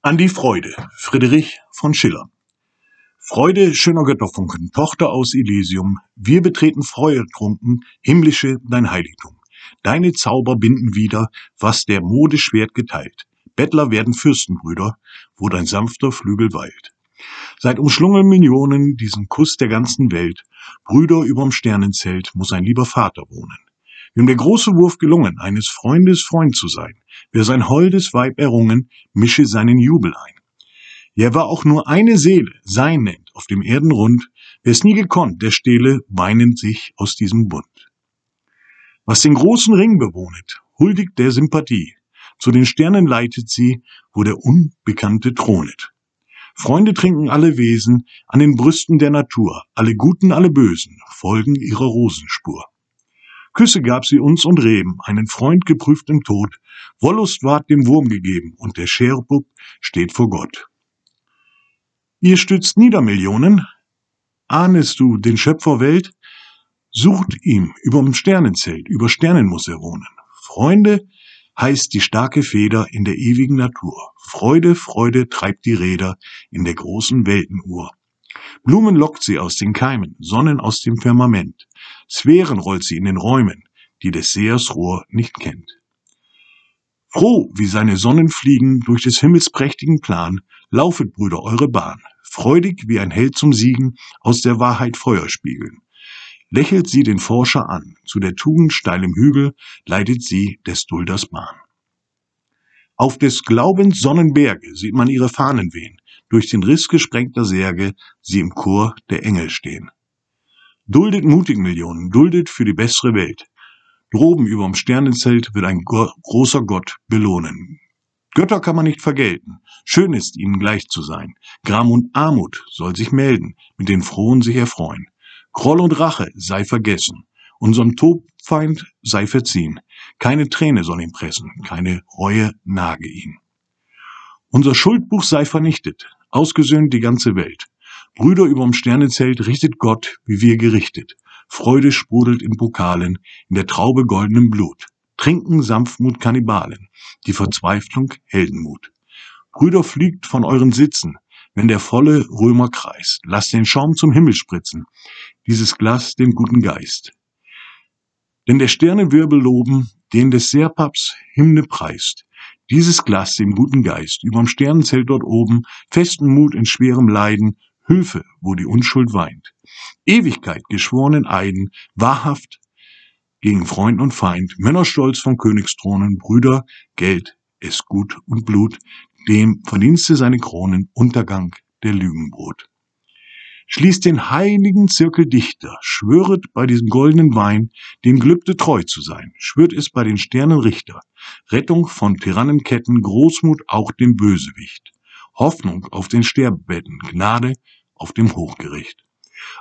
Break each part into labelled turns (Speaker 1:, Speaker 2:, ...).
Speaker 1: An die Freude, Friedrich von Schiller. Freude, schöner Götterfunken, Tochter aus Elysium, wir betreten freudetrunken, himmlische dein Heiligtum. Deine Zauber binden wieder, was der Mode Schwert geteilt. Bettler werden Fürstenbrüder, wo dein sanfter Flügel weilt. Seit umschlungen Millionen diesen Kuss der ganzen Welt, Brüder überm Sternenzelt, muss ein lieber Vater wohnen. Wem der große Wurf gelungen, eines Freundes Freund zu sein, wer sein holdes Weib errungen, mische seinen Jubel ein. Ja, war auch nur eine Seele sein nennt auf dem Erdenrund, wer's nie gekonnt, der stehle weinend sich aus diesem Bund. Was den großen Ring bewohnet, huldigt der Sympathie, zu den Sternen leitet sie, wo der Unbekannte thronet. Freunde trinken alle Wesen an den Brüsten der Natur, alle Guten, alle Bösen folgen ihrer Rosenspur. Küsse gab sie uns und Reben, einen Freund geprüft im Tod, Wollust ward dem Wurm gegeben, und der Scherbub steht vor Gott. Ihr stützt nieder Millionen, ahnest du den Schöpfer Welt, sucht ihm überm Sternenzelt, über Sternen muss er wohnen. Freunde heißt die starke Feder in der ewigen Natur. Freude, Freude treibt die Räder in der großen Weltenuhr. Blumen lockt sie aus den Keimen, Sonnen aus dem Firmament. Sphären rollt sie in den Räumen, die des Sehers Rohr nicht kennt. Froh, wie seine Sonnen fliegen durch des Himmels prächtigen Plan, laufet, Brüder, eure Bahn. Freudig wie ein Held zum Siegen, aus der Wahrheit Feuer spiegeln. Lächelt sie den Forscher an, zu der Tugend steilem Hügel leitet sie des Dulders Bahn. Auf des Glaubens Sonnenberge sieht man ihre Fahnen wehen, durch den Riss gesprengter Särge sie im Chor der Engel stehen. Duldet mutig Millionen, duldet für die bessere Welt. Droben überm Sternenzelt wird ein go großer Gott belohnen. Götter kann man nicht vergelten. Schön ist ihnen gleich zu sein. Gram und Armut soll sich melden, mit den Frohen sich erfreuen. Groll und Rache sei vergessen. Unserem Todfeind sei verziehen. Keine Träne soll ihn pressen, keine Reue nage ihn. Unser Schuldbuch sei vernichtet, ausgesöhnt die ganze Welt. Brüder überm Sternenzelt richtet Gott, wie wir gerichtet. Freude sprudelt in Pokalen, in der Traube goldenem Blut. Trinken Sanftmut Kannibalen, die Verzweiflung Heldenmut. Brüder fliegt von euren Sitzen, wenn der volle Römer kreist. Lasst den Schaum zum Himmel spritzen, dieses Glas dem guten Geist. Denn der Sternenwirbel loben, den des Serpaps Hymne preist. Dieses Glas dem guten Geist, überm Sternenzelt dort oben, festen Mut in schwerem Leiden, Hilfe, wo die Unschuld weint. Ewigkeit geschworenen Eiden, wahrhaft gegen Freund und Feind, Männerstolz von Königsthronen, Brüder, Geld, es Gut und Blut, dem Verdienste seine Kronen, Untergang der Lügenbrot. Schließt den heiligen Zirkel dichter, schwöret bei diesem goldenen Wein, den Glübde treu zu sein, schwört es bei den Sternen Richter, Rettung von Tyrannenketten, Großmut auch dem Bösewicht, Hoffnung auf den Sterbebetten, Gnade auf dem Hochgericht.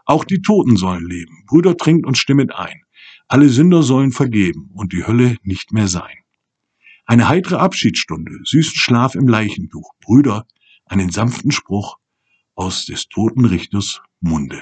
Speaker 1: Auch die Toten sollen leben, Brüder trinkt und stimmet ein, alle Sünder sollen vergeben und die Hölle nicht mehr sein. Eine heitere Abschiedsstunde, süßen Schlaf im Leichentuch, Brüder, einen sanften Spruch, aus des toten Richters Munde.